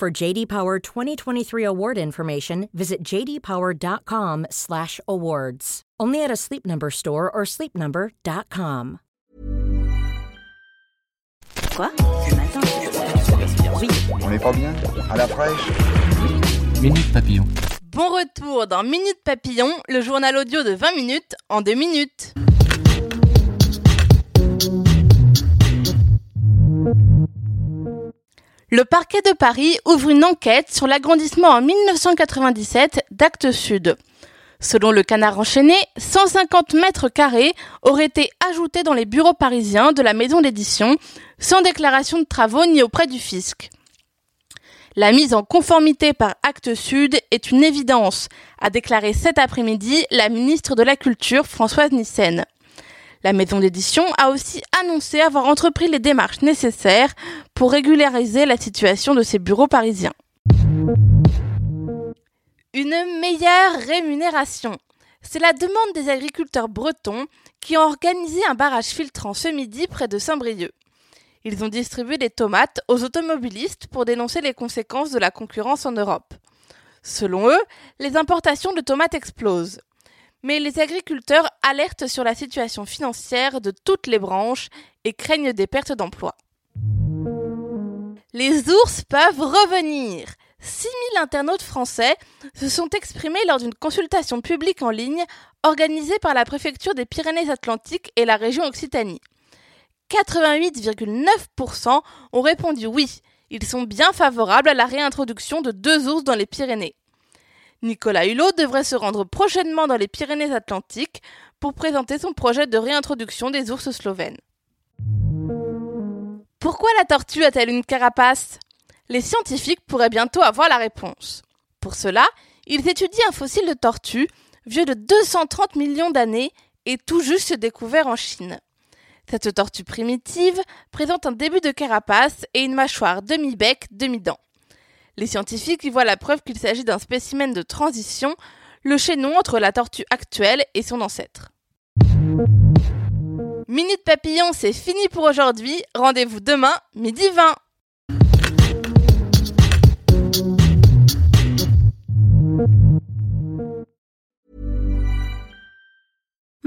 For JD Power 2023 award information, visit jdpower.com/awards. Only at a Sleep Number store or sleepnumber.com. Quoi? Ce matin Oui. On n'est pas bien? À la fraîche? Minute Papillon. Bon retour dans Minute Papillon, le journal audio de 20 minutes en 2 minutes. Le parquet de Paris ouvre une enquête sur l'agrandissement en 1997 d'Actes Sud. Selon le canard enchaîné, 150 mètres carrés auraient été ajoutés dans les bureaux parisiens de la maison d'édition, sans déclaration de travaux ni auprès du fisc. La mise en conformité par Actes Sud est une évidence, a déclaré cet après-midi la ministre de la Culture Françoise Nyssen. La maison d'édition a aussi annoncé avoir entrepris les démarches nécessaires pour régulariser la situation de ses bureaux parisiens. Une meilleure rémunération. C'est la demande des agriculteurs bretons qui ont organisé un barrage filtrant ce midi près de Saint-Brieuc. Ils ont distribué des tomates aux automobilistes pour dénoncer les conséquences de la concurrence en Europe. Selon eux, les importations de tomates explosent. Mais les agriculteurs alertent sur la situation financière de toutes les branches et craignent des pertes d'emplois. Les ours peuvent revenir. 6000 internautes français se sont exprimés lors d'une consultation publique en ligne organisée par la préfecture des Pyrénées-Atlantiques et la région Occitanie. 88,9% ont répondu oui, ils sont bien favorables à la réintroduction de deux ours dans les Pyrénées. Nicolas Hulot devrait se rendre prochainement dans les Pyrénées-Atlantiques pour présenter son projet de réintroduction des ours slovènes. Pourquoi la tortue a-t-elle une carapace? Les scientifiques pourraient bientôt avoir la réponse. Pour cela, ils étudient un fossile de tortue vieux de 230 millions d'années et tout juste découvert en Chine. Cette tortue primitive présente un début de carapace et une mâchoire demi-bec, demi-dent. Les scientifiques y voient la preuve qu'il s'agit d'un spécimen de transition, le chaînon entre la tortue actuelle et son ancêtre. Minute Papillon, c'est fini pour aujourd'hui. Rendez-vous demain, midi 20.